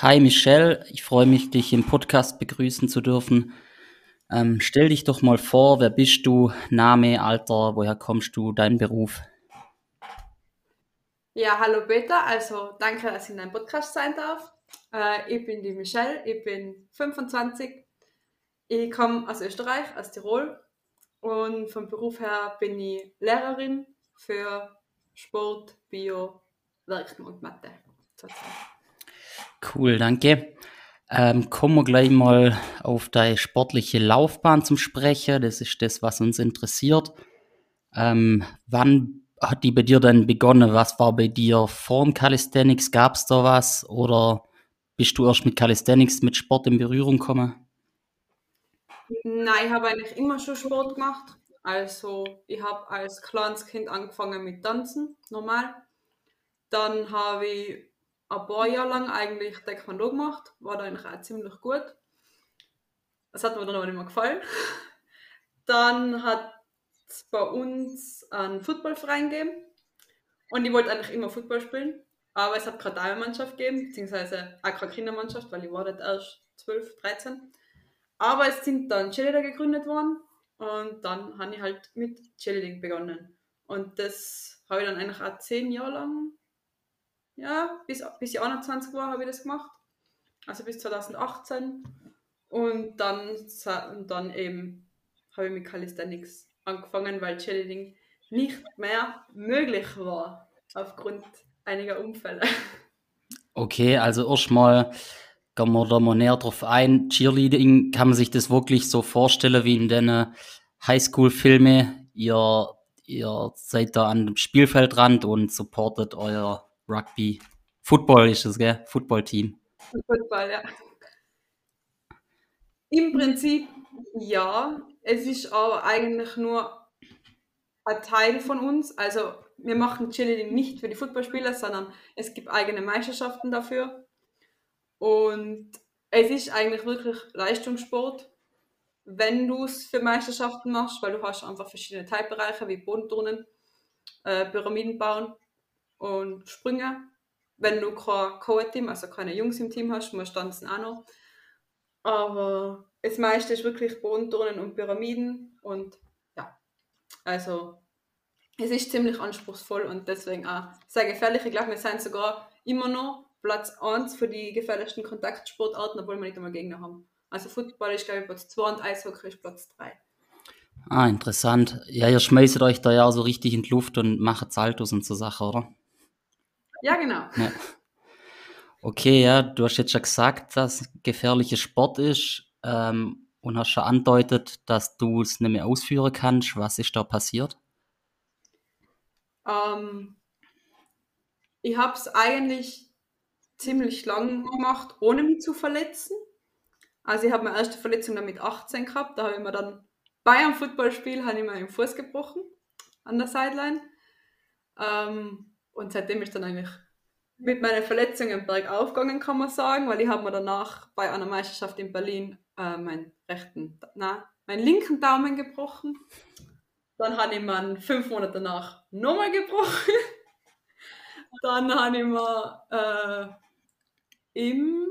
Hi Michelle, ich freue mich, dich im Podcast begrüßen zu dürfen. Ähm, stell dich doch mal vor, wer bist du? Name, Alter, woher kommst du, dein Beruf? Ja, hallo Peter, also danke, dass ich in deinem Podcast sein darf. Äh, ich bin die Michelle, ich bin 25. Ich komme aus Österreich, aus Tirol und vom Beruf her bin ich Lehrerin für Sport, Bio, Werken und Mathe. Cool, danke. Ähm, kommen wir gleich mal auf deine sportliche Laufbahn zum Sprechen. Das ist das, was uns interessiert. Ähm, wann hat die bei dir denn begonnen? Was war bei dir vor dem Calisthenics? Gab es da was? Oder bist du erst mit Calisthenics, mit Sport in Berührung gekommen? Nein, ich habe eigentlich immer schon Sport gemacht. Also ich habe als kleines Kind angefangen mit Tanzen, normal. Dann habe ich ein paar Jahre lang eigentlich Taekwondo gemacht, war da eigentlich auch ziemlich gut. Das hat mir dann aber nicht mehr gefallen. Dann hat es bei uns einen Footballverein gegeben und ich wollte eigentlich immer Football spielen, aber es hat keine Damenmannschaft gegeben, beziehungsweise auch keine Kindermannschaft, weil ich war dort erst 12, 13. Aber es sind dann Cheerleader gegründet worden und dann habe ich halt mit Cheerleading begonnen. Und das habe ich dann eigentlich auch zehn Jahre lang ja, bis, bis ich 21 war, habe ich das gemacht. Also bis 2018. Und dann, und dann eben habe ich mit Calisthenics angefangen, weil Cheerleading nicht mehr möglich war aufgrund einiger Unfälle. Okay, also erstmal gehen wir da mal näher drauf ein. Cheerleading, kann man sich das wirklich so vorstellen wie in den Highschool-Filmen? Ihr, ihr seid da an dem Spielfeldrand und supportet euer Rugby. Football ist es, gell? Football-Team. Football, ja. Im Prinzip ja. Es ist aber eigentlich nur ein Teil von uns. Also wir machen Cheerleading nicht für die Footballspieler, sondern es gibt eigene Meisterschaften dafür. Und es ist eigentlich wirklich Leistungssport, wenn du es für Meisterschaften machst, weil du hast einfach verschiedene Teilbereiche wie Bodenturnen, äh, Pyramiden bauen und Sprünge. Wenn du kein Co-Team, also keine Jungs im Team hast, musst du tanzen auch noch. Aber das meiste ist wirklich Bodenturnen und Pyramiden und ja, also es ist ziemlich anspruchsvoll und deswegen auch sehr gefährlich. Ich glaube, wir sind sogar immer noch Platz 1 für die gefährlichsten Kontaktsportarten, obwohl wir nicht einmal Gegner haben. Also Football ist, glaube ich, Platz 2 und Eishockey ist Platz 3. Ah, interessant. Ja, ihr schmeißt euch da ja so richtig in die Luft und macht Saltos und so Sachen, oder? Ja, genau. Ja. Okay, ja, du hast jetzt schon gesagt, dass es gefährlicher Sport ist ähm, und hast schon andeutet, dass du es nicht mehr ausführen kannst. Was ist da passiert? Ähm, ich habe es eigentlich ziemlich lang gemacht, ohne mich zu verletzen. Also ich habe meine erste Verletzung dann mit 18 gehabt. Da habe ich mir dann bei einem Footballspiel habe ich mir den Fuß gebrochen an der Sideline. Ähm, und seitdem ist dann eigentlich mit meinen Verletzungen bergauf gegangen, kann man sagen, weil ich habe mir danach bei einer Meisterschaft in Berlin äh, meinen rechten, nein, meinen linken Daumen gebrochen. Dann habe ich mir fünf Monate danach nochmal gebrochen. Dann habe ich mir äh, im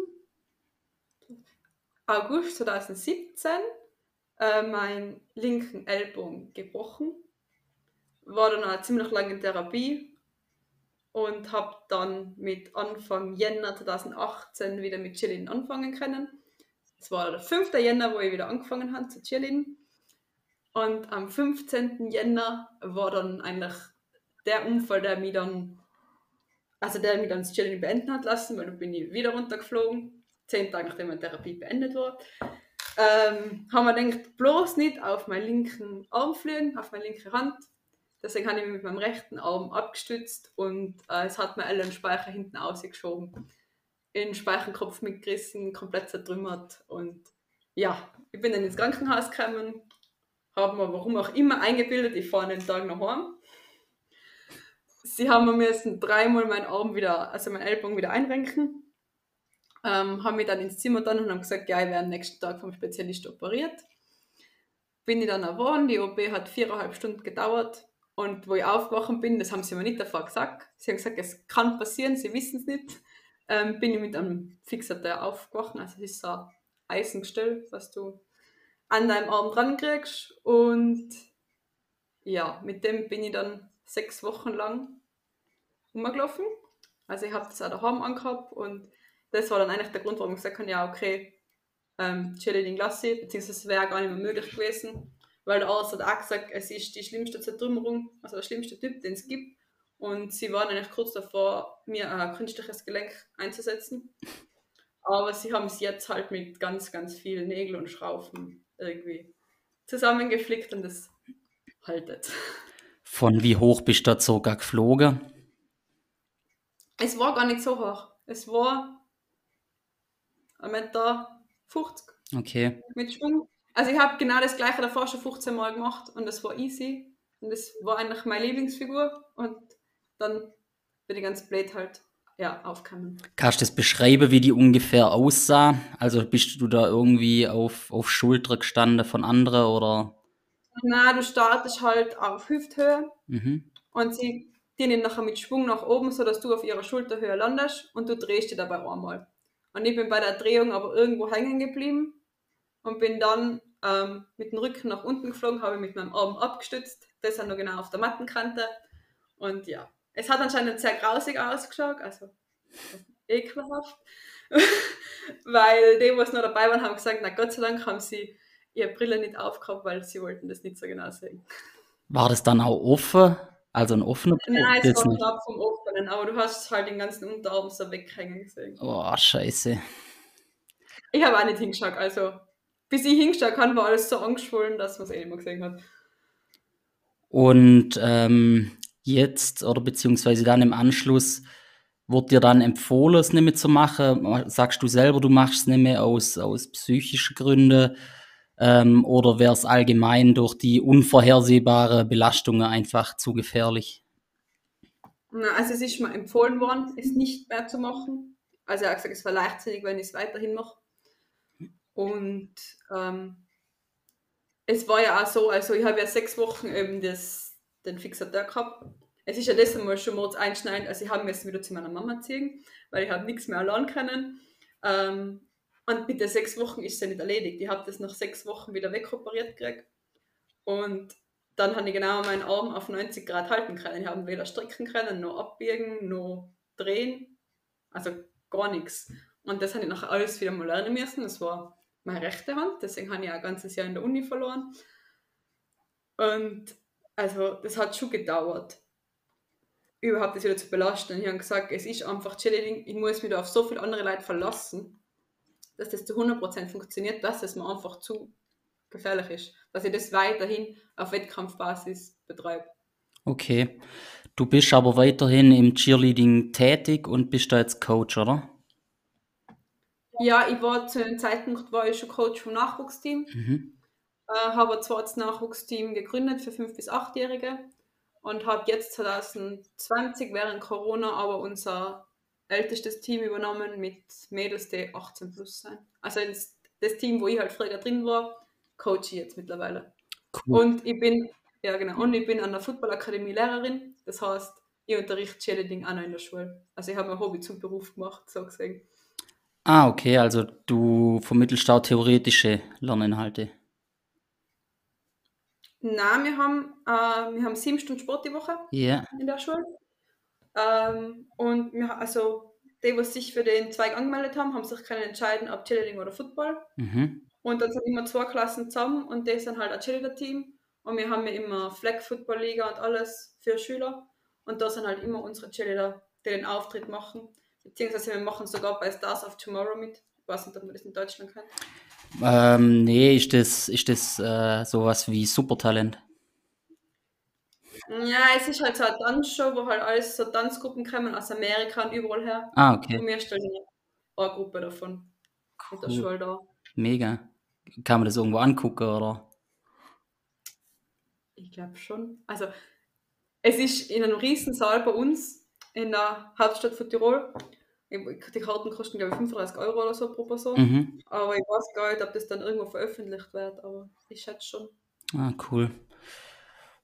August 2017 äh, meinen linken Ellbogen gebrochen. War dann auch ziemlich lange in Therapie und habe dann mit Anfang Jänner 2018 wieder mit Chillen anfangen können. Es war der 5. Jänner, wo ich wieder angefangen habe zu chillen. Und am 15. Jänner war dann eigentlich der Unfall, der mich dann, also der mich dann das Chillen beenden hat lassen, weil dann bin ich wieder runtergeflogen, zehn Tage nachdem meine Therapie beendet war. Ähm, haben wir gedacht, bloß nicht auf meinen linken Arm fliegen, auf meine linke Hand, Deswegen habe ich mich mit meinem rechten Arm abgestützt und äh, es hat mir alle Speicher hinten ausgeschoben. In den Speichenkopf mitgerissen, komplett zertrümmert. Und ja, ich bin dann ins Krankenhaus gekommen, habe mir warum auch immer eingebildet, ich fahre den Tag nach Hause. Sie haben mir müssen dreimal meinen Arm wieder, also meinen Ellbogen wieder einrenken. Ähm, haben mich dann ins Zimmer dann und haben gesagt, ja, ich werde am nächsten Tag vom Spezialist operiert. Bin ich dann erwohnt, die OP hat viereinhalb Stunden gedauert und wo ich aufgewacht bin, das haben sie mir nicht davor gesagt. Sie haben gesagt, es kann passieren, sie wissen es nicht. ähm, bin ich mit einem Fixateur aufgewacht. Also das ist so ein Eisengestell, was du an deinem Arm dran kriegst. Und ja, mit dem bin ich dann sechs Wochen lang rumgelaufen. Also ich habe das auch daheim angehabt und das war dann eigentlich der Grund, warum ich gesagt habe, ja okay, ähm, Cheerleading lasse ich, beziehungsweise es wäre gar nicht mehr möglich gewesen, weil der Arzt hat auch gesagt, es ist die schlimmste Zertrümmerung, also der schlimmste Typ, den es gibt. Und sie waren eigentlich kurz davor, mir ein künstliches Gelenk einzusetzen. Aber sie haben es jetzt halt mit ganz, ganz vielen Nägeln und Schrauben irgendwie zusammengeflickt und es haltet. Von wie hoch bist du da sogar geflogen? Es war gar nicht so hoch. Es war 1,50 Meter. Okay. Mit Schwung. Also ich habe genau das gleiche davor schon 15 Mal gemacht und das war easy. Und das war eigentlich meine Lieblingsfigur. Und dann bin ich ganz blöd halt ja, aufgekommen. Kannst du das beschreiben, wie die ungefähr aussah? Also bist du da irgendwie auf, auf Schulter gestanden von anderen oder? Na, du startest halt auf Hüfthöhe Mhm. und sie dienen nachher mit Schwung nach oben, sodass du auf ihrer Schulterhöhe landest und du drehst dich dabei einmal. Und ich bin bei der Drehung aber irgendwo hängen geblieben und bin dann ähm, mit dem Rücken nach unten geflogen, habe mit meinem Arm abgestützt, das dann noch genau auf der Mattenkante. Und ja, es hat anscheinend sehr grausig ausgeschaut, also ekelhaft. weil die, was noch dabei waren, haben gesagt, na Gott sei Dank haben sie ihre Brille nicht aufgehabt, weil sie wollten das nicht so genau sehen. War das dann auch offen? Also ein offener Nein, es war knapp vom Offenen, aber du hast halt den ganzen Unterarm so weghängen gesehen. Oh, scheiße. Ich habe auch nicht hingeschaut, also bis ich hingeschaut habe, war alles so angeschwollen, dass man es eh nicht mehr gesehen hat. Und ähm, jetzt oder beziehungsweise dann im Anschluss wurde dir dann empfohlen, es nicht mehr zu machen? Sagst du selber, du machst es nicht mehr aus, aus psychischen Gründen? Ähm, oder wäre es allgemein durch die unvorhersehbare Belastungen einfach zu gefährlich? Na, also es ist mir empfohlen worden, es nicht mehr zu machen. Also er hat gesagt, es war leichtsinnig, wenn ich es weiterhin mache. Und ähm, es war ja auch so, also ich habe ja sechs Wochen eben das, den Fixateur gehabt. Es ist ja das einmal schon mords einschneidend, also ich habe müssen wieder zu meiner Mama ziehen, weil ich habe nichts mehr allein können. Ähm, und mit den sechs Wochen ist es ja nicht erledigt. Ich habe das nach sechs Wochen wieder wegoperiert gekriegt. Und dann habe ich genau meinen Arm auf 90 Grad halten können. Ich habe weder stricken können, noch abbiegen, noch drehen. Also gar nichts. Und das habe ich nachher alles wieder mal lernen müssen. Das war meine rechte Hand, deswegen habe ich auch ein ganzes Jahr in der Uni verloren. Und also das hat schon gedauert, überhaupt das wieder zu belasten. Und ich habe gesagt, es ist einfach Cheerleading, ich muss mich da auf so viele andere Leute verlassen, dass das zu 100% funktioniert, dass es mir einfach zu gefährlich ist, dass ich das weiterhin auf Wettkampfbasis betreibe. Okay. Du bist aber weiterhin im Cheerleading tätig und bist da jetzt Coach, oder? Ja, ich war zu dem Zeitpunkt war ich schon Coach vom Nachwuchsteam, Mhm. äh, habe ein zweites Nachwuchsteam gegründet für 5- bis 8-Jährige und habe jetzt 2020 während Corona aber unser ältestes Team übernommen mit Mädels, die 18 plus sein. Also das, das Team, wo ich halt früher drin war, coach ich jetzt mittlerweile. Cool. Und ich bin, ja genau, und ich bin an der Footballakademie Lehrerin. Das heißt, ich unterrichte Cheerleading auch noch in der Schule. Also ich habe mein Hobby zum Beruf gemacht, so gesehen. Ah, okay, also du vermittelst auch theoretische Lerninhalte. Nein, wir haben, äh, wir haben sieben Stunden Sport die Woche Ja. in der Schule. Ähm, und wir, also die, die sich für den Zweig angemeldet haben, haben sich können entscheiden, ob Cheerleading oder Football. Mhm. Und dann sind immer zwei Klassen zusammen und die sind halt ein Cheerleader-Team. Und wir haben ja immer Flag Football Liga und alles für Schüler. Und da sind halt immer unsere Cheerleader, die den Auftritt machen. Beziehungsweise wir machen sogar bei Stars of Tomorrow mit. Ich weiß nicht, ob man das in Deutschland kennt. Ähm, nee, ist das, ist das äh, sowas wie Supertalent? Ja, es ist halt so eine Tanzshow, wo halt alles so Tanzgruppen kommen aus Amerika und überall her. Ah, okay. Und wir stellen eine Gruppe davon. Cool. Schule da. Mega. Kann man das irgendwo angucken, oder? Ich glaube schon. Also, es ist in einem riesen Saal bei uns in der Hauptstadt von Tirol. Die Karten kosten, glaube ich, 35 Euro oder so pro Person. Mhm. Aber ich weiß gar nicht, ob das dann irgendwo veröffentlicht wird, aber ich schätze schon. Ah, cool.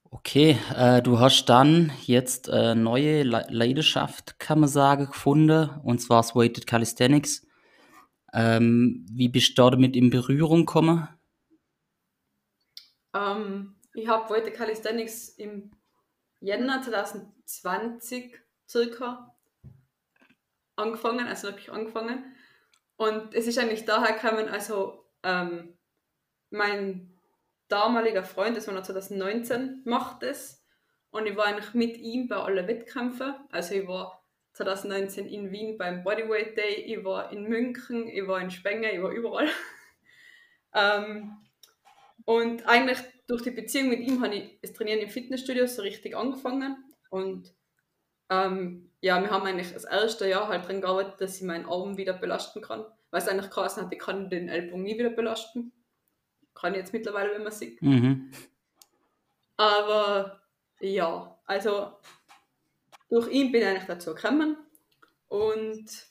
Okay, äh, du hast dann jetzt äh, neue Le Leidenschaft, kann man sagen, gefunden, und zwar das Weighted Calisthenics. Ähm, wie bist du damit in Berührung gekommen? Ähm, ich habe Weighted Calisthenics im Jänner 2020 circa angefangen, also habe ich angefangen. Und es ist eigentlich daher gekommen, also ähm, mein damaliger Freund, das war noch 2019, macht es. Und ich war eigentlich mit ihm bei allen Wettkämpfen. Also ich war 2019 in Wien beim Bodyweight Day, ich war in München, ich war in Spenge, ich war überall. ähm, und eigentlich durch die Beziehung mit ihm habe ich das Trainieren im Fitnessstudio so richtig angefangen. Und ähm, ja, wir haben eigentlich das erste Jahr halt dran gearbeitet, dass ich meinen Arm wieder belasten kann. Weil es eigentlich krass hat, ich kann den Ellbogen nie wieder belasten. Kann jetzt mittlerweile, wenn man sieht. Mhm. Aber ja, also durch ihn bin ich eigentlich dazu gekommen. Und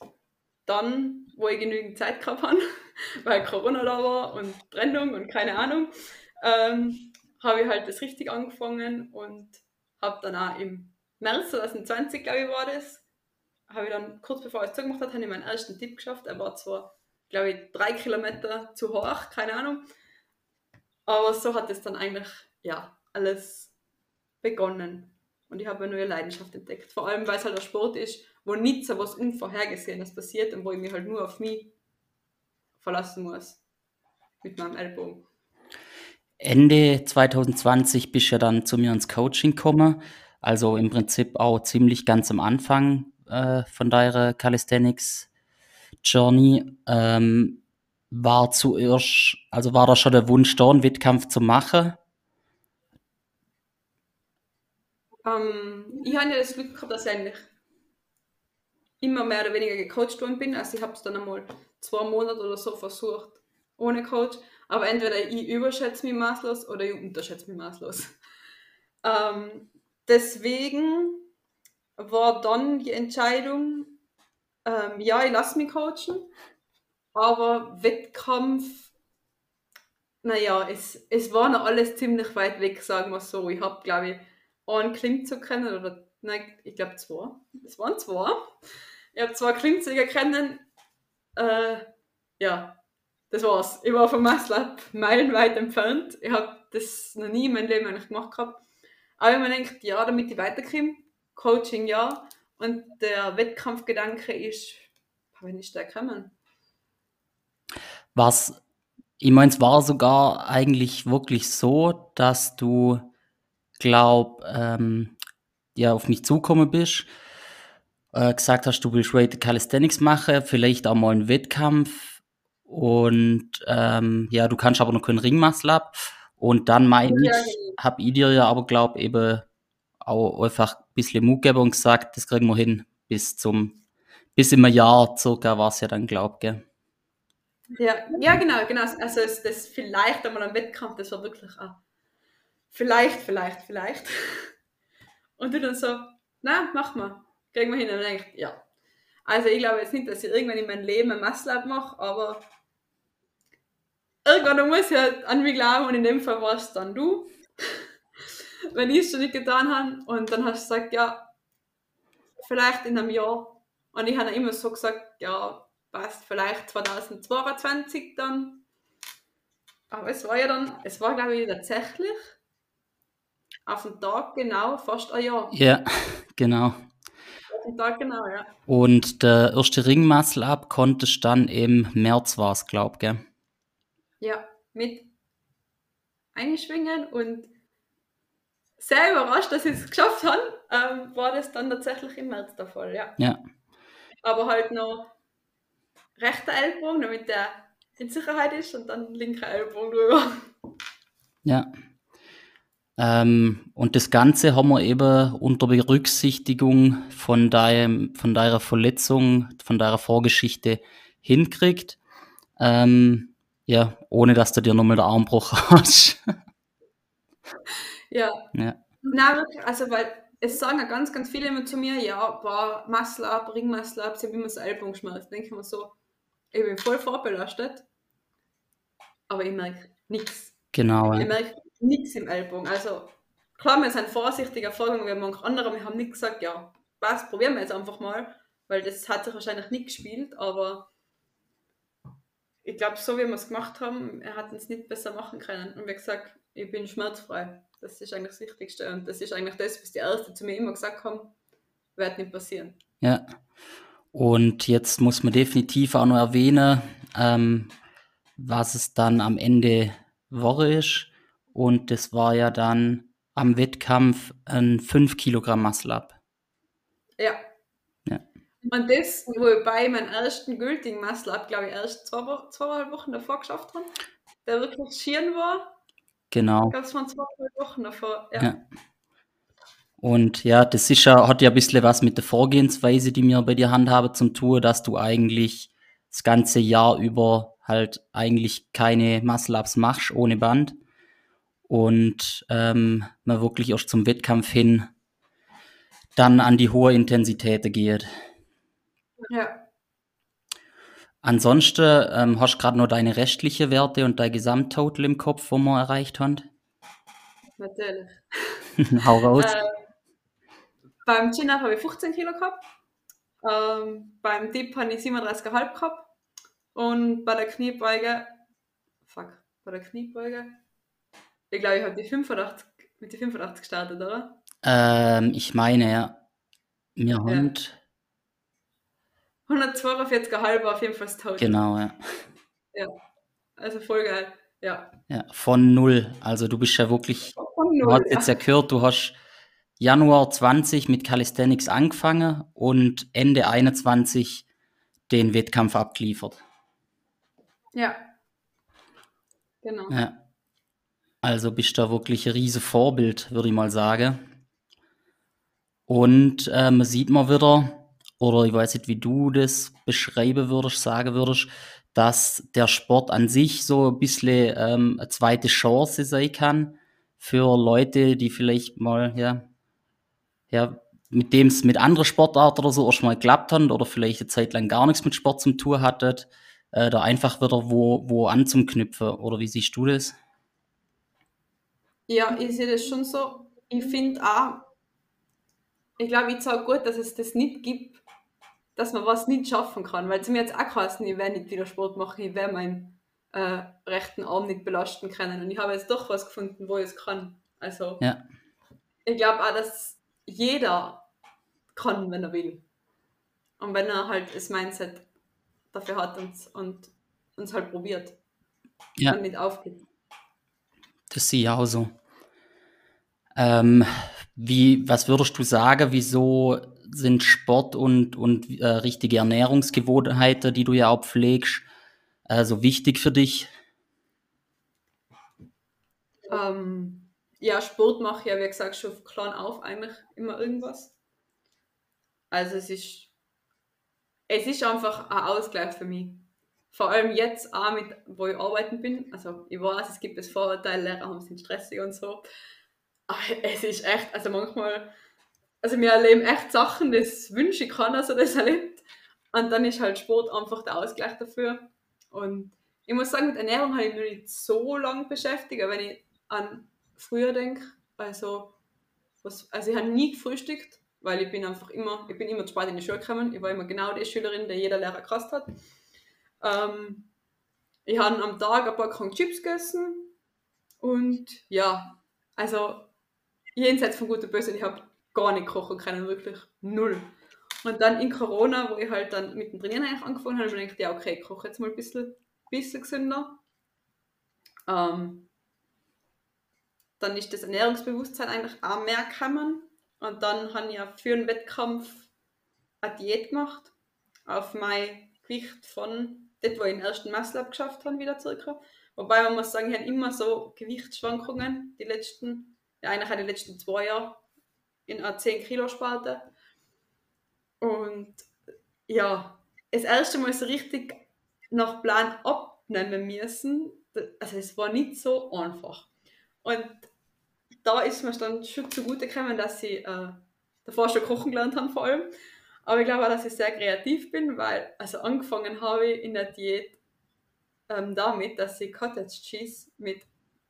dann, wo ich genügend Zeit gehabt habe, weil Corona da war und Trennung und keine Ahnung, ähm, habe ich halt das richtig angefangen und habe dann auch im März 2020, glaube ich, war das, habe ich dann kurz bevor ich es zugemacht habe, habe ich meinen ersten Tipp geschafft. Er war zwar, glaube ich, drei Kilometer zu hoch, keine Ahnung, aber so hat es dann eigentlich, ja, alles begonnen. Und ich habe eine neue Leidenschaft entdeckt. Vor allem, weil es halt ein Sport ist, wo nicht so was Unvorhergesehenes passiert und wo ich mich halt nur auf mich verlassen muss. Mit meinem Ellbogen. Ende 2020 bist du ja dann zu mir ins Coaching gekommen. Also im Prinzip auch ziemlich ganz am Anfang äh, von deiner Calisthenics Journey. Ähm, war zuerst, also war da schon der Wunsch da, einen Wettkampf zu machen? Ähm, ich habe ja das Glück gehabt, dass ich eigentlich immer mehr oder weniger gecoacht worden bin. Also ich habe es dann einmal zwei Monate oder so versucht ohne Coach. Aber entweder ich überschätze mich maßlos oder ich unterschätze mich maßlos. Ähm, deswegen war dann die Entscheidung, ähm, ja, ich lasse mich coachen, aber Wettkampf, naja, es, es war noch alles ziemlich weit weg, sagen wir so. Ich habe, glaube ich, einen Klimmzug kennen, oder nein, ich glaube zwei. Es waren zwei. Ich habe zwei Klimmzüge kennen. Äh, ja, das war's. Ich war vom Masslab meilenweit entfernt. Ich habe das noch nie in meinem Leben eigentlich gemacht gehabt. Aber man denkt, ja, damit ich weiterkomme, Coaching ja. Und der Wettkampfgedanke ist, wenn ich da kommen. Was, ich meine, es war sogar eigentlich wirklich so, dass du, glaub, ähm, ja, auf mich zukommen bist, äh, gesagt hast, du willst Rated Calisthenics machen, vielleicht auch mal einen Wettkampf und ähm, ja, du kannst aber noch keinen Ringmuscle ab. Und dann meine ich, genau. hab ich dir ja aber, glaub, eben auch einfach ein bisschen Mut gegeben und gesagt, das kriegen wir hin bis zum, bis im Jahr circa war es ja dann, glaub, gell? Ja, ja, genau, genau. Also es, das vielleicht einmal am Wettkampf, das war wirklich ah, vielleicht, vielleicht, vielleicht. Und du dann so, na, mach mal. Kriegen wir hin. Und dann denke ich, ja. Also ich glaube jetzt nicht, dass ich irgendwann in meinem Leben ein Masslab mache, aber irgendwann muss ich halt an mich glauben und in dem Fall war es dann du. Wenn ich es schon nicht getan habe und dann hast du gesagt, ja, vielleicht in einem Jahr. Und ich habe immer so gesagt, ja, passt, vielleicht 2022 dann. Aber es war ja dann, es war glaube ich tatsächlich auf den Tag genau fast ein Jahr. Ja, genau. Auf den Tag genau, ja. Und der erste Ringmuscle ab konntest dann im März war es, glaub, gell? Ja, mit einschwingen und sehr überrascht, dass ich es geschafft habe, ähm, war das dann tatsächlich im März der Fall, ja. Ja. Aber halt noch rechter Ellbogen, damit der in Sicherheit ist und dann linker Ellbogen drüber. Ja. Ähm, und das Ganze haben wir eben unter Berücksichtigung von, deinem, von deiner Verletzung, von deiner Vorgeschichte hinkriegt. Ähm, ja, ohne dass du dir nochmal den Arm gebrochen hast. Ja, ja. Nein, wirklich, also weil es sagen ja ganz, ganz viele immer zu mir, ja, boah, Muscle up, Ring Muscle up, sie haben immer so Ellbogenschmerz. Denke ich mir so, ich bin voll vorbelastet, aber ich merke nichts. Genau. Ich merke nichts im Ellbogen. Also klar, wir sind vorsichtiger vorgegangen, wie manche andere, wir haben nicht gesagt, ja, was, probieren wir jetzt einfach mal, weil das hat sich wahrscheinlich nicht gespielt, aber ich glaube, so wie wir es gemacht haben, er hat uns nicht besser machen können. Und wie gesagt, ich bin schmerzfrei. Das ist eigentlich das Wichtigste. Und das ist eigentlich das, was die Ärzte zu mir immer gesagt haben, wird nicht passieren. Ja. Und jetzt muss man definitiv auch noch erwähnen, ähm, was es dann am Ende war ist. Und das war ja dann am Wettkampf ein 5 Kilogramm Muscle Up. Ja. Und das, wobei meinen ersten gültigen Muscle Up, glaube ich, erst zwei, Wo zweieinhalb Wochen davor geschafft haben, der wirklich schieren war. Genau. Ich glaube, es waren zweieinhalb Wochen davor. Ja. Ja. Und ja, das ist ja, hat ja ein bisschen was mit der Vorgehensweise, die wir bei dir handhaben, zum tun, dass du eigentlich das ganze Jahr über halt eigentlich keine Muscle-Ups machst ohne Band. Und ähm, man wirklich erst zum Wettkampf hin dann an die hohe Intensität geht. Ja. Ansonsten ähm, hast du gerade noch deine restliche Werte und dein Gesamttotal im Kopf, wo wir erreicht haben. Natürlich. Hau raus. Äh, beim Chin-Up habe ich 15 Kilo gehabt. Ähm, beim Dip habe ich 37,5 gehabt. Und bei der Kniebeuge, fuck, bei der Kniebeuge, ich glaube, ich habe die 85, mit die 85 gestartet, oder? Ähm, ich meine, ja, wir haben, 142,5 war auf jeden Fall Total. genau, ja. Also voll geil. Ja. Ja, von null. Also du bist ja wirklich, Von du null. hast jetzt ja gehört, du hast Januar 20 mit Calisthenics angefangen und Ende 21 den Wettkampf abgeliefert. Ja. Genau. Ja. Also bist da wirklich ein riese Vorbild, würde ich mal sagen. Und äh, man sieht mal wieder, oder ich weiß nicht, wie du das beschreiben würdest, sagen würdest, dass der Sport an sich so ein bisschen ähm, eine zweite Chance sein kann für Leute, die vielleicht mal, ja, ja, mit dem es mit anderen Sportarten oder so erst mal geklappt hat oder vielleicht eine Zeit lang gar nichts mit Sport zum tun hattet, äh, da einfach wieder wo, wo anzuknüpfen. Oder wie siehst du das? Ja, ich sehe das schon so. Ich finde auch, ich glaube, ich sage gut, dass es das nicht gibt, dass man was nicht schaffen kann. Weil zu mir jetzt auch geheißen, ich werde nicht wieder Sport machen, ich werde meinen äh, rechten Arm nicht belasten können. Und ich habe jetzt doch was gefunden, wo ich es kann. Also, Ja. ich glaube auch, dass jeder kann, wenn er will. Und wenn er halt das Mindset dafür hat und, und uns halt probiert Ja. und nicht aufgibt. Das sehe ich auch so. Ähm, wie, was würdest du sagen, wieso sind Sport und, und äh, richtige Ernährungsgewohnheiten, die du ja auch pflegst, äh, so wichtig für dich? Ähm, ja, Sport mache ich ja, wie gesagt, schon klein auf eigentlich immer irgendwas. Also es ist, es ist einfach ein Ausgleich für mich. Vor allem jetzt auch mit, wo ich arbeiten bin. Also ich weiß, es gibt es Vorurteile, Lehrer haben sind stressig und so. Aber es ist echt, also manchmal, also wir erleben echt Sachen, das wünsche ich dass er das erlebt. Und dann ist halt Sport einfach der Ausgleich dafür. Und ich muss sagen, mit Ernährung habe ich mich nicht so lange beschäftigt, wenn ich an früher denke, also, was, also ich habe nie gefrühstückt, weil ich bin einfach immer, ich bin immer zu spät in die Schule gekommen. Ich war immer genau die Schülerin, die jeder Lehrer gehasst hat. Ähm, ich habe am Tag ein paar Chips gegessen und ja, also jenseits von guter Böse, ich habe gar nicht kochen können, wirklich null. Und dann in Corona, wo ich halt dann mit dem Trainieren eigentlich angefangen habe, habe ich mir gedacht, ja okay, ich koche jetzt mal ein bisschen, bisschen gesünder. Ähm, dann ist das Ernährungsbewusstsein eigentlich auch mehr gekommen. Und dann habe ich ja für einen Wettkampf eine Diät gemacht, auf mein Gewicht von dort, wo ich den ersten Muscle geschafft habe, wieder circa. Wobei man muss sagen, ich habe immer so Gewichtsschwankungen, die letzten, ja eigentlich auch die letzten zwei Jahre in einer 10 Kilo Sparte. Und ja, das erste Mal so richtig nach Plan abnehmen müssen, also es war nicht so einfach. Und da ist mir dann schon zugute gekommen, dass ich äh, davor schon kochen gelernt habe vor allem. Aber ich glaube auch, dass ich sehr kreativ bin, weil also angefangen habe ich in der Diät ähm, damit, dass ich Cottage Cheese mit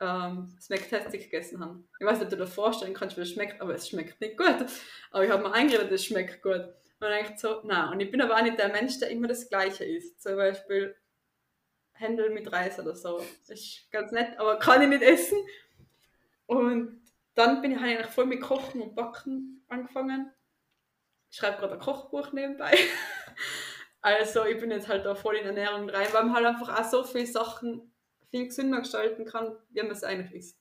ähm, Smack-Tastic gegessen habe. Ich weiß nicht, ob du dir vorstellen kannst, wie es schmeckt, aber es schmeckt nicht gut. Aber ich habe mir eingeredet, es schmeckt gut. Und dann denke ich so, nein. Und ich bin aber auch nicht der Mensch, der immer das Gleiche isst. Zum Beispiel Händel mit Reis oder so. Ist ganz nett, aber kann ich nicht essen. Und dann bin ich eigentlich voll mit Kochen und Backen angefangen. Ich schreibe gerade ein Kochbuch nebenbei. also ich bin jetzt halt da voll in Ernährung rein, weil man halt einfach auch so viele Sachen viel gesünder gestalten kann, wie man es eigentlich ist.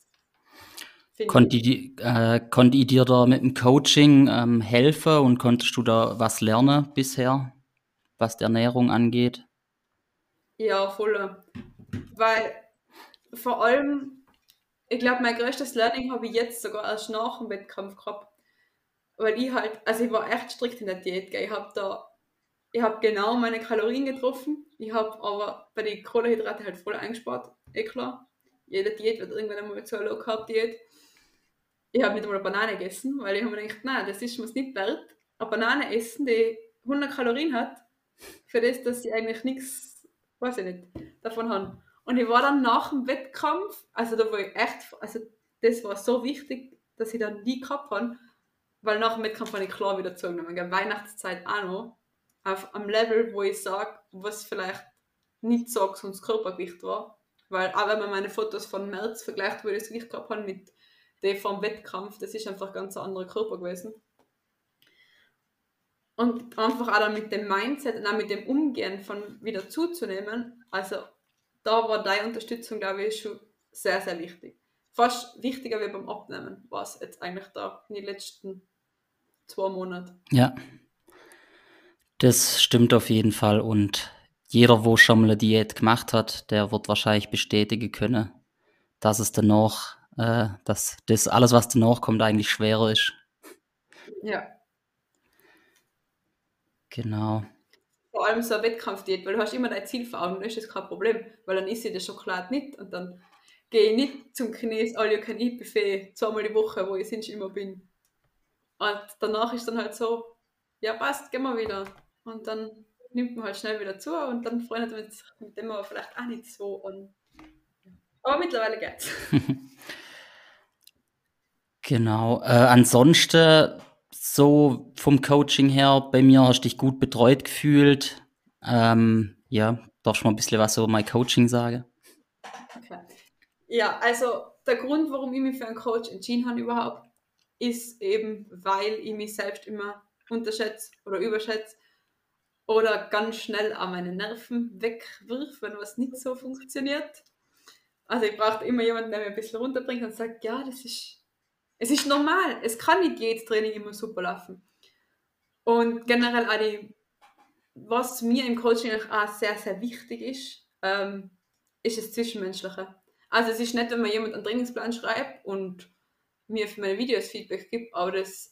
Konnte ich, äh, ich dir da mit dem Coaching ähm, helfen und konntest du da was lernen bisher, was die Ernährung angeht? Ja, voll. Weil vor allem, ich glaube, mein größtes Learning habe ich jetzt sogar erst nach dem Wettkampf gehabt. Weil ich halt, also ich war echt strikt in der Diät. Gell. Ich habe da ich habe genau meine Kalorien getroffen. Ich habe aber bei den Kohlenhydraten halt voll eingespart. Eh klar. Jede Diät wird irgendwann einmal zu einer Low Carb Diät. Ich habe nicht einmal eine Banane gegessen, weil ich habe mir gedacht, nein, das ist mir nicht wert. Eine Banane essen, die 100 Kalorien hat, für das, dass ich eigentlich nichts, weiß ich nicht, davon habe. Und ich war dann nach dem Wettkampf, also da war ich echt, also das war so wichtig, dass ich dann nie gehabt habe, weil nach dem Wettkampf habe ich klar wieder zugenommen. Weihnachtszeit auch noch auf einem Level, wo ich sage, was vielleicht nicht so gesundes Körpergewicht war. Weil auch wenn man meine Fotos von März vergleicht, wo ich das Gewicht gehabt habe mit dem vom Wettkampf, das ist einfach ganz ein anderer Körper gewesen. Und einfach auch dann mit dem Mindset und auch mit dem Umgehen von wieder zuzunehmen, also da war deine Unterstützung, glaube ich, schon sehr, sehr wichtig. Fast wichtiger wie beim Abnehmen war es jetzt eigentlich da in den letzten zwei Monaten. Ja, das stimmt auf jeden Fall und jeder, wo schon mal eine Diät gemacht hat, der wird wahrscheinlich bestätigen können, dass es danach, äh, dass das alles, was danach kommt, eigentlich schwerer ist. Ja. Genau. Vor allem so eine Wettkampfdiät, weil du hast immer dein Ziel vor Augen, dann ist das kein Problem, weil dann isst ich das Schokolade nicht und dann gehe ich nicht zum Chines All You Can Eat Buffet zweimal die Woche, wo ich sonst immer bin. Und danach ist dann halt so, ja passt, gehen wir wieder. Und dann nimmt man halt schnell wieder zu und dann freundet man sich mit dem aber vielleicht auch nicht so an. Aber mittlerweile geht's. genau. Äh, ansonsten, so vom Coaching her, bei mir hast du dich gut betreut gefühlt. Ähm, ja, darfst du mal ein bisschen was über mein Coaching sagen? Okay. Ja, also der Grund, warum ich mich für einen Coach entschieden habe überhaupt, ist eben, weil ich mich selbst immer unterschätze oder überschätze oder ganz schnell an meine Nerven wegwirft, wenn was nicht so funktioniert. Also ich brauche immer jemanden, der mir ein bisschen runterbringt und sagt, ja, das ist, es ist normal. Es kann nicht jedes Training immer super laufen. Und generell auch die, was mir im Coaching auch sehr, sehr wichtig ist, ähm, ist das Zwischenmenschliche. Also es ist nicht, wenn man jemand einen Trainingsplan schreibt und mir für meine Videos Feedback gibt, aber das,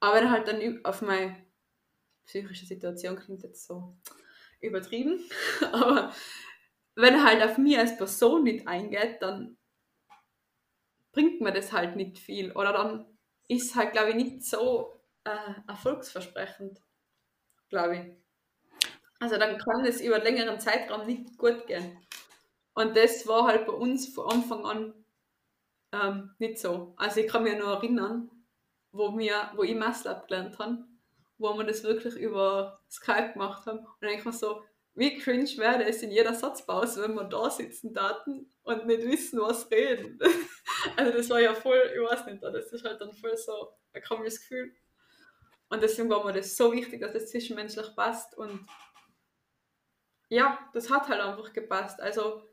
aber er halt dann auf mein psychische Situation klingt jetzt so übertrieben, aber wenn er halt auf mich als Person nicht eingeht, dann bringt mir das halt nicht viel oder dann ist es halt, glaube ich, nicht so äh, erfolgsversprechend, glaube ich. Also dann kann es über einen längeren Zeitraum nicht gut gehen. Und das war halt bei uns von Anfang an ähm, nicht so. Also ich kann mich nur erinnern, wo, wir, wo ich Masslab gelernt habe wo wir das wirklich über Skype gemacht haben. Und denke mir so, wie cringe wäre es in jeder Satzpause, wenn wir da sitzen daten und nicht wissen, was reden. also das war ja voll, ich weiß nicht, das ist halt dann voll so ein komisches Gefühl. Und deswegen war mir das so wichtig, dass das zwischenmenschlich passt und ja, das hat halt einfach gepasst. Also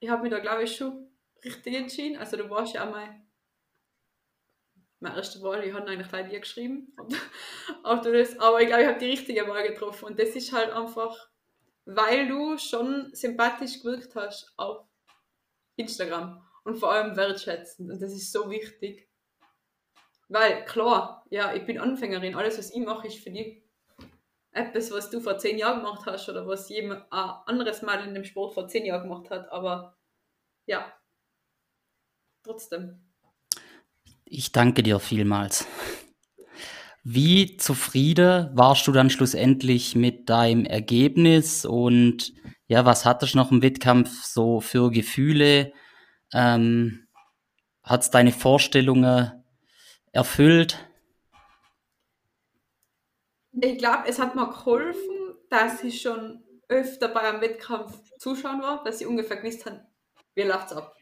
ich habe mich da glaube ich schon richtig entschieden. Also du warst ja auch mal meine erste Wahl, ich habe eigentlich gleich dir geschrieben. aber ich glaube, ich habe die richtige Wahl getroffen. Und das ist halt einfach, weil du schon sympathisch gewirkt hast auf Instagram und vor allem wertschätzend. Und das ist so wichtig. Weil, klar, ja, ich bin Anfängerin, alles, was ich mache, ist für dich etwas, was du vor zehn Jahren gemacht hast oder was jemand ein anderes Mal in dem Sport vor zehn Jahren gemacht hat. Aber ja, trotzdem. Ich danke dir vielmals. Wie zufrieden warst du dann schlussendlich mit deinem Ergebnis und ja, was hattest du noch im Wettkampf so für Gefühle? Ähm, Hat es deine Vorstellungen erfüllt? Ich glaube, es hat mir geholfen, dass ich schon öfter bei einem Wettkampf zuschauen war, dass ich ungefähr gewusst habe, wie läuft es ab.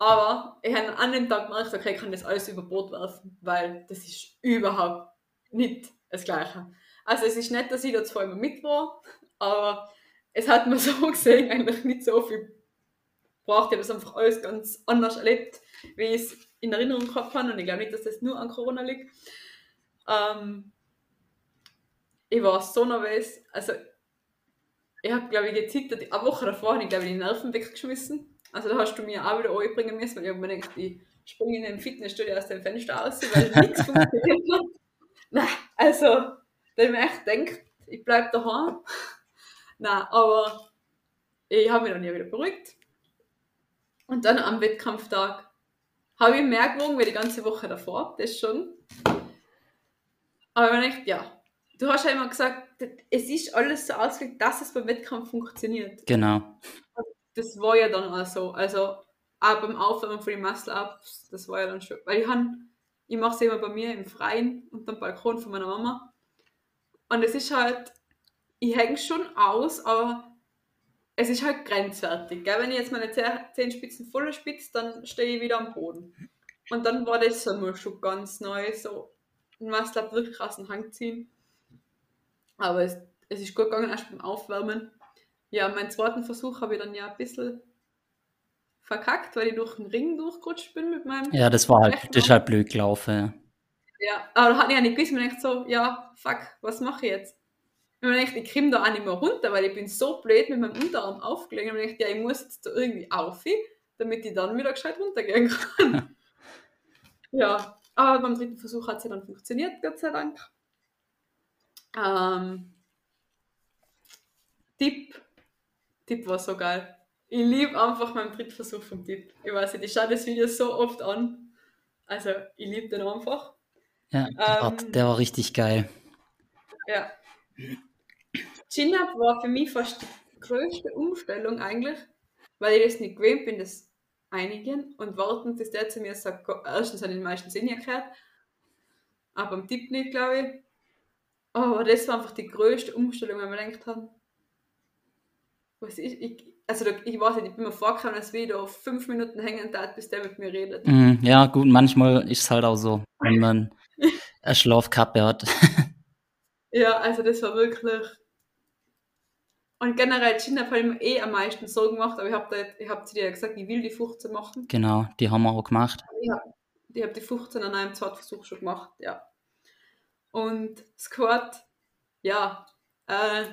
Aber ich habe an dem Tag gemerkt, okay, ich kann das alles über Bord werfen, weil das ist überhaupt nicht das Gleiche. Also es ist nicht, dass ich da immer mit war, aber es hat mir so gesehen eigentlich nicht so viel gebracht. Ich habe das einfach alles ganz anders erlebt, wie ich es in Erinnerung gehabt habe. Und ich glaube nicht, dass das nur an Corona liegt. Ähm, ich war so nervös. Also, ich habe, glaube ich, gezittert. Eine Woche davor habe ich, glaube ich, die Nerven weggeschmissen. Also, da hast du mir auch wieder einbringen müssen, weil ich habe mir gedacht, ich springe in den Fitnessstudio aus dem Fenster raus, weil nichts funktioniert hat. Nein, also, da ich mir echt gedacht, ich bleibe daheim. Nein, aber ich habe mich dann ja wieder beruhigt. Und dann am Wettkampftag habe ich mehr gewogen wie die ganze Woche davor, das schon. Aber ich dachte, ja, du hast ja immer gesagt, es ist alles so ausgelegt, dass es beim Wettkampf funktioniert. Genau. Das war ja dann auch so. Also auch beim Aufwärmen von den Muscle-Ups, das war ja dann schon. Weil ich, ich mache es immer bei mir im Freien und am Balkon von meiner Mama. Und es ist halt, ich hänge schon aus, aber es ist halt grenzwertig. Gell? Wenn ich jetzt meine Zehenspitzen voller spitze, dann stehe ich wieder am Boden. Und dann war das so schon ganz neu, so ein Muscle-Up wirklich aus dem Hang ziehen. Aber es, es ist gut gegangen, erst beim Aufwärmen. Ja, meinen zweiten Versuch habe ich dann ja ein bisschen verkackt, weil ich durch den Ring durchgerutscht bin mit meinem. Ja, das war halt, das ist halt blöd gelaufen. Ja, aber da hatte ich ja nicht gewusst, mir denkt so, ja, fuck, was mache ich jetzt? Ich ich komme da auch nicht mehr runter, weil ich bin so blöd mit meinem Unterarm aufgelegt. Ich dachte, ja, ich muss jetzt da irgendwie auf, damit ich dann wieder gescheit runtergehen kann. ja, aber beim dritten Versuch hat es ja dann funktioniert, Gott sei Dank. Ähm, Tipp. Tipp war so geil. Ich liebe einfach meinen dritten Versuch vom Tipp. Ich weiß nicht, ich schaue das Video so oft an. Also, ich liebe den einfach. Ja, der, war, Ähm, der war richtig geil. Ja. Chin-Up war für mich fast die größte Umstellung eigentlich, weil ich das nicht gewöhnt bin, das einigen und warten, bis der zu mir sagt, erstens ich den meisten Sinn gehört, aber am Tipp nicht, glaube ich. Aber das war einfach die größte Umstellung, wenn man denkt hat, was ist, ich, also da, ich weiß nicht, ich bin mir vorgekommen, als wie ich da fünf Minuten hängen tat, bis der mit mir redet. Mhm, ja, gut, manchmal ist es halt auch so, wenn man eine Schlafkappe hat. Ja, also das war wirklich. Und generell habe ich mir eh am meisten Sorgen gemacht, aber ich habe hab zu dir ja gesagt, ich will die 15 machen. genau, die haben wir auch gemacht. Ich habe ich hab die 15 an einem zweiten Versuch schon gemacht, ja. Und Squat, ja. Äh,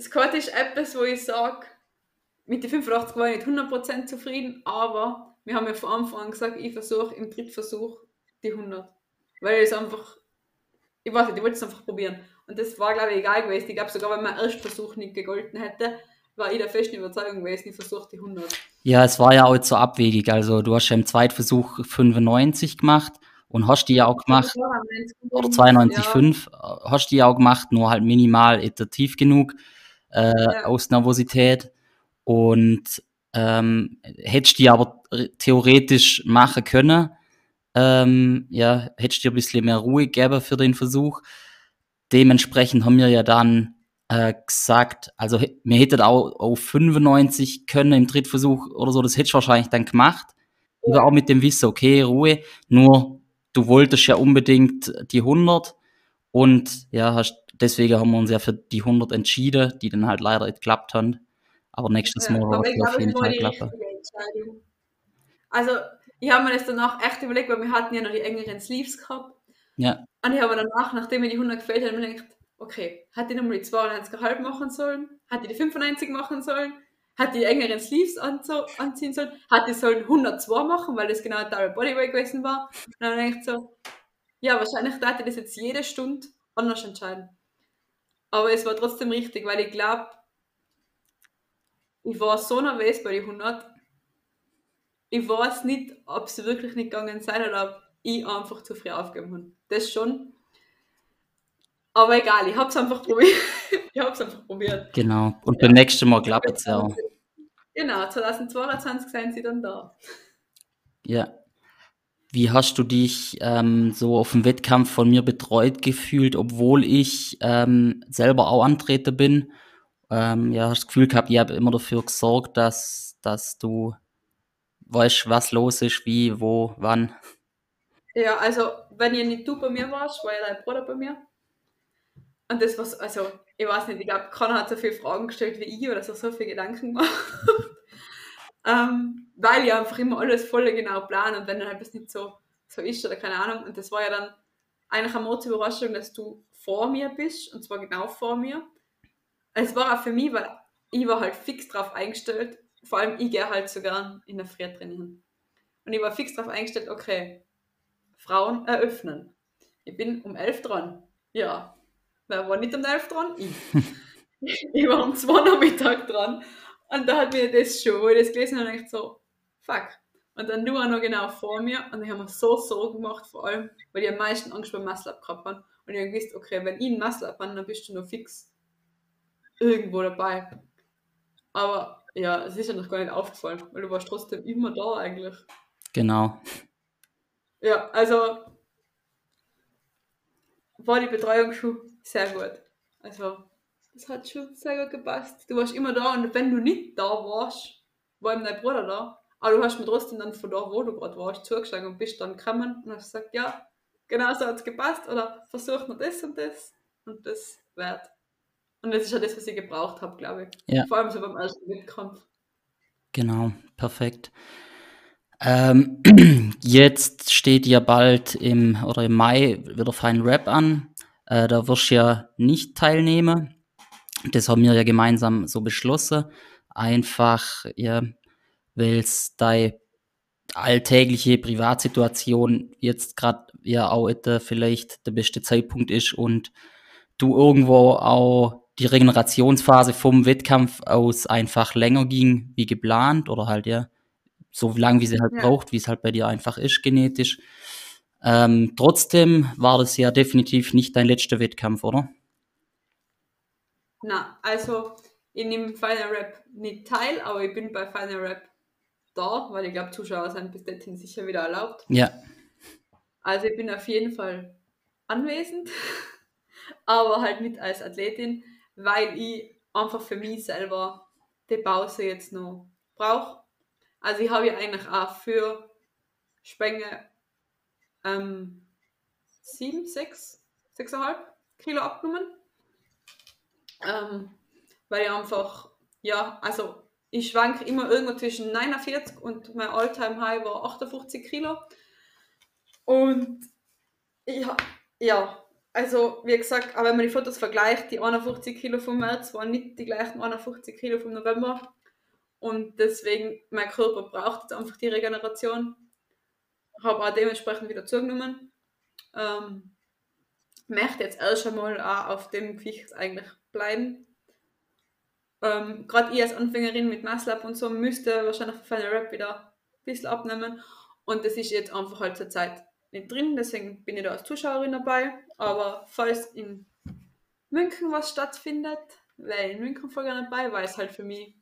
Squat ist etwas, wo ich sage, mit den 85 war ich nicht 100% zufrieden, aber wir haben ja von Anfang an gesagt, ich versuche im Drittversuch die 100. Weil es einfach, ich weiß nicht, ich wollte es einfach probieren. Und das war, glaube ich, egal gewesen. Ich glaube, sogar wenn mein Erstversuch nicht gegolten hätte, war ich der festen Überzeugung gewesen, ich versuche die 100. Ja, es war ja auch so abwegig. Also du hast ja im Zweitversuch 95 gemacht und hast die ja auch gemacht, oder 92,5 äh, hast die ja auch gemacht, nur halt minimal iterativ genug äh, Ja. aus Nervosität. Und ähm, hättest die aber theoretisch machen können, ähm, ja, hättest dir ein bisschen mehr Ruhe gegeben für den Versuch. Dementsprechend haben wir ja dann äh, gesagt, also wir hätten auch auf 95 können im Drittversuch oder so, das hättest du wahrscheinlich dann gemacht. Aber auch mit dem Wissen, okay, Ruhe, nur du wolltest ja unbedingt die 100 und ja, hast, deswegen haben wir uns ja für die 100 entschieden, die dann halt leider nicht geklappt haben. Aber nächstes Mal aber wird es auf jeden Fall die klappen. Also, ich habe mir das danach echt überlegt, weil wir hatten ja noch die engeren Sleeves gehabt. Ja, Und ich habe danach, nachdem mir die 100 gefällt hat, mir gedacht, okay, hätte ich nochmal die 92,5 machen sollen? Hätte ich die 95 machen sollen? Hätte ich die engeren Sleeves anziehen sollen? Hätte ich sollen 102 machen, weil das genau Double Bodyweight gewesen war? Und dann denke ich so, ja, wahrscheinlich hätte ich das jetzt jede Stunde anders entscheiden. Aber es war trotzdem richtig, weil ich glaube, ich war so nervös bei den 100. Ich weiß nicht, ob es wirklich nicht gegangen sei oder ob ich einfach zu früh aufgegeben habe. Das schon. Aber egal, ich habe es einfach probiert. ich habe es einfach probiert. genau. Und beim nächsten Mal klappt es auch. Genau, 2022 sind sie dann da. Ja. Wie hast du dich ähm, so auf dem Wettkampf von mir betreut gefühlt, obwohl ich ähm, selber auch Antreter bin? Ähm, ja, hast das Gefühl gehabt, ich habe immer dafür gesorgt, dass, dass du weißt, was los ist, wie, wo, wann. Ja, also wenn ihr nicht du bei mir warst, war ja dein Bruder bei mir. Und das war, also ich weiß nicht, ich glaube, keiner hat so viele Fragen gestellt wie ich oder so, so viele Gedanken gemacht. Ähm, weil ich einfach immer alles voll genau plane und wenn dann etwas nicht so, so ist oder keine Ahnung. Und das war ja dann eigentlich eine große Überraschung, dass du vor mir bist und zwar genau vor mir. Es war auch für mich, weil ich war halt fix drauf eingestellt, vor allem ich gehe halt so gern in der Früh trainieren. Und ich war fix drauf eingestellt, okay, Frauen eröffnen. Ich bin um elf dran. Ja, Wer war nicht um 11 dran? Ich. ich war um 2 Uhr Mittag dran. Und da hat mir das schon, wo ich das gelesen habe, echt so, fuck. Und dann du auch noch genau vor mir und ich habe mir so Sorgen gemacht, vor allem, weil ich am meisten Angst beim Muscle-Up gehabt habe. Und ich habe gewusst, okay, wenn ich einen Muscle-Up habe, dann bist du noch fix irgendwo dabei. Aber ja, es ist ja noch gar nicht aufgefallen, weil du warst trotzdem immer da eigentlich. Genau. Ja, also war die Betreuung schon sehr gut. Also, das hat schon sehr gut gepasst. Du warst immer da und wenn du nicht da warst, war eben dein Bruder da. Aber du hast mir trotzdem dann von da, wo du gerade warst, zugeschlagen und bist dann gekommen und hast gesagt, ja, genau so hat es gepasst oder versuch noch das und das und das wird. Und das ist ja das, was ich gebraucht habe, glaube ich. Ja. Vor allem so beim ersten Wettkampf. Genau, perfekt. Ähm, jetzt steht ja bald im oder im Mai wieder Final Rap an. Äh, da wirst du ja nicht teilnehmen. Das haben wir ja gemeinsam so beschlossen. Einfach, ja, weil es deine alltägliche Privatsituation jetzt gerade ja auch vielleicht der beste Zeitpunkt ist und du irgendwo auch die Regenerationsphase vom Wettkampf aus einfach länger ging wie geplant oder halt ja so lang wie sie halt ja. braucht, wie es halt bei dir einfach ist genetisch. Ähm, trotzdem war das ja definitiv nicht dein letzter Wettkampf, oder? Na, also ich nehme Final Rap nicht teil, aber ich bin bei Final Rap da, weil ich glaube, Zuschauer sind bis dahin sicher wieder erlaubt. Ja. Also ich bin auf jeden Fall anwesend, aber halt nicht als Athletin, weil ich einfach für mich selber die Pause jetzt noch brauche. Also ich habe ja eigentlich auch für Spenge ähm, 7, 6, 6,5 Kilo abgenommen. Ähm, weil ich einfach, ja, also ich schwank immer irgendwo zwischen 49 und mein Alltime High war 58 Kilo. Und ja, ja, also wie gesagt, aber wenn man die Fotos vergleicht, die 51 Kilo vom März waren nicht die gleichen 51 Kilo vom November. Und deswegen, mein Körper braucht jetzt einfach die Regeneration habe auch dementsprechend wieder zugenommen. Ähm, möchte jetzt erst einmal auch auf dem Gewicht eigentlich bleiben. Ähm, Gerade ich als Anfängerin mit Masslab und so müsste wahrscheinlich für Final Rap wieder ein bisschen abnehmen. Und das ist jetzt einfach halt zur Zeit nicht drin, deswegen bin ich da als Zuschauerin dabei. Aber falls in München was stattfindet, wäre ich in München voll gerne dabei, weil es halt für mich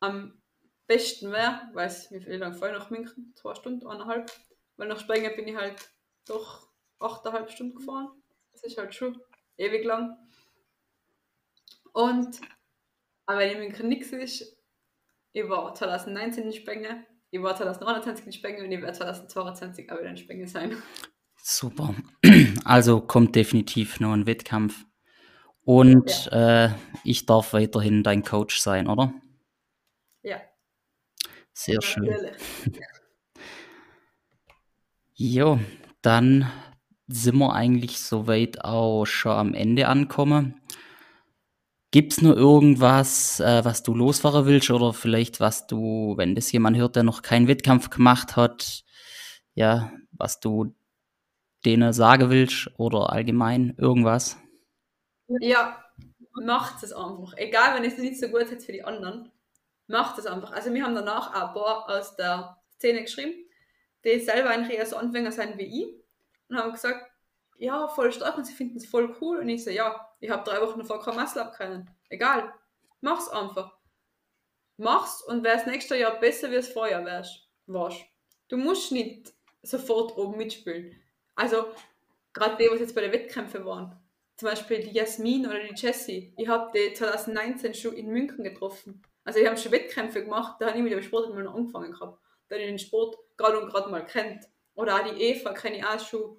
am besten wäre, weiß wie viel lang vorher nach München, zwei Stunden, eineinhalb, weil nach Spanien bin ich halt doch achteinhalb Stunden gefahren. Das ist halt schon ewig lang. Und, aber wenn München nichts ist, ich war 2019 in Spanien, ich war 2021 in Spanien und ich werde 2022 auch wieder in Spanien sein. Super. Also kommt definitiv noch ein Wettkampf. Und ja. äh, ich darf weiterhin dein Coach sein, oder? Ja. Sehr schön. Jo, dann sind wir eigentlich soweit auch schon am Ende angekommen. Gibt es nur irgendwas, äh, was du losfahren willst oder vielleicht was du, wenn das jemand hört, der noch keinen Wettkampf gemacht hat, ja, was du denen sagen willst oder allgemein irgendwas? Ja, macht es einfach. Egal, wenn es nicht so gut ist für die anderen macht es einfach. Also wir haben danach auch ein paar aus der Szene geschrieben, die selber eigentlich eher so Anfänger sind wie ich und haben gesagt, ja, voll stark und sie finden es voll cool. Und ich so, ja, ich habe drei Wochen davor kein Muscle können. Egal, mach's einfach. mach's und wär's nächstes Jahr besser, wie es vorher wärst, warst. Du musst nicht sofort oben mitspielen. Also, gerade die, was jetzt bei den Wettkämpfen waren, zum Beispiel die Jasmin oder die Jessie, ich habe die 2019 schon in München getroffen. Also, ich habe schon Wettkämpfe gemacht, da habe ich mit dem Sport mal noch angefangen gehabt. Da ich den Sport gerade und gerade mal kennt. Oder auch die Eva kenne ich auch schon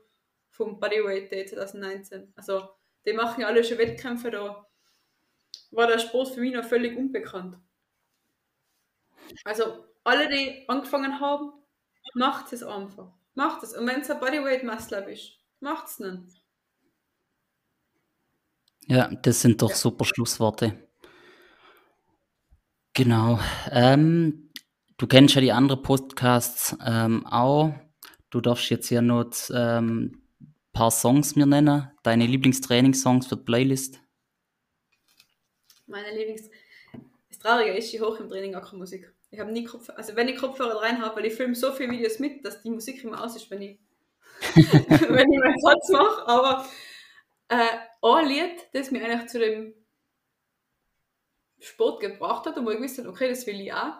vom Bodyweight Day 2019. Also, die machen ja alle schon Wettkämpfe da. War der Sport für mich noch völlig unbekannt. Also, alle, die angefangen haben, macht es einfach. Macht es. Und wenn es ein Bodyweight-Muscle ist, macht es dann. Ja, das sind doch super Schlussworte. Genau. Ähm, du kennst ja die anderen Podcasts ähm, auch. Du darfst jetzt hier noch ähm, paar Songs mir nennen. Deine Lieblingstrainingssongs für die Playlist. Meine Lieblings... Das Traurige ist, ich hoch im Training auch keine Musik. Ich habe nie Kopfhörer, also wenn ich Kopfhörer rein habe, weil ich filme so viele Videos mit, dass die Musik immer aus ist, wenn ich, wenn ich meinen Satz mache. Aber äh, ein Lied, das mich eigentlich zu dem Sport gebracht hat und wo ich wusste, okay, das will ich auch.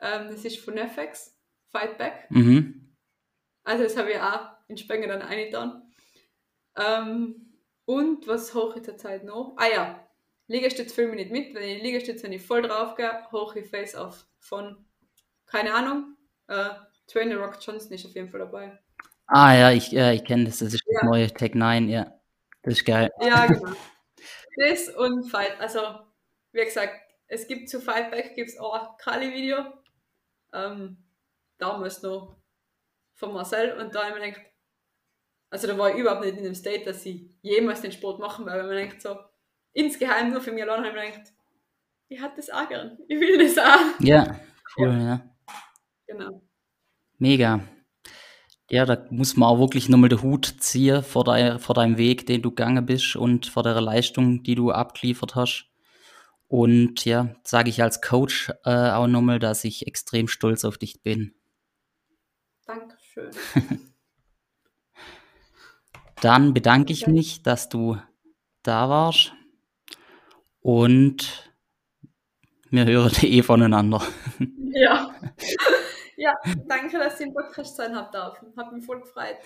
Ähm, das ist von FX, Fight Back. Mhm. Also das habe ich auch in Spengen dann eingetan. Ähm, und was hoch in der Zeit noch? Ah ja, Liegestütz filme ich nicht mit. Wenn ich Liegestütz, wenn ich voll drauf gehe, hoch ich Face Off von, keine Ahnung, äh, Trainer Rock Johnson ist auf jeden Fall dabei. Ah ja, ich, äh, ich kenne das, das ist ja. das neue Tech 9, ja. Das ist geil. Ja, genau. das und Fight, also wie gesagt, es gibt zu Fightback gibt es auch ein Kali-Video. Ähm, damals noch von Marcel und da habe ich mir gedacht, also da war ich überhaupt nicht in dem State, dass ich jemals den Sport machen werde, weil man denkt so, insgeheim nur für mich allein habe ich mir gedacht, ich hatte das auch gern. Ich will das auch. Ja, cool, ja. Genau. Mega. Ja, da muss man auch wirklich nochmal den Hut ziehen vor, dein, vor deinem Weg, den du gegangen bist und vor der Leistung, die du abgeliefert hast. Und ja, sage ich als Coach äh, auch nochmal, dass ich extrem stolz auf dich bin. Dankeschön. Dann bedanke ich mich, dass du da warst. Und wir hören eh voneinander. Ja. Ja, danke, dass ich im Podcast sein habt darf. Hat mich voll gefreut.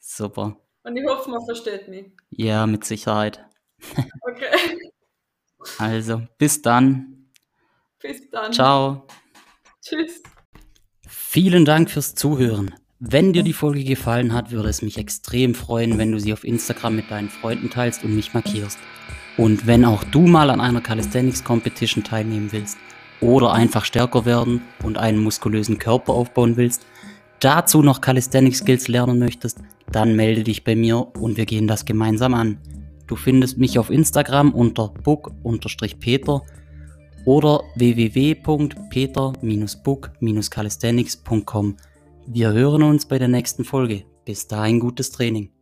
Super. Und ich hoffe, man versteht mich. Ja, mit Sicherheit. Okay. Also, bis dann. Bis dann. Ciao. Tschüss. Vielen Dank fürs Zuhören. Wenn dir die Folge gefallen hat, würde es mich extrem freuen, wenn du sie auf Instagram mit deinen Freunden teilst und mich markierst. Und wenn auch du mal an einer Calisthenics Competition teilnehmen willst oder einfach stärker werden und einen muskulösen Körper aufbauen willst, dazu noch Calisthenics Skills lernen möchtest, dann melde dich bei mir und wir gehen das gemeinsam an. Du findest mich auf Instagram unter book-peter oder www.peter-book-calisthenics.com. Wir hören uns bei der nächsten Folge. Bis dahin gutes Training.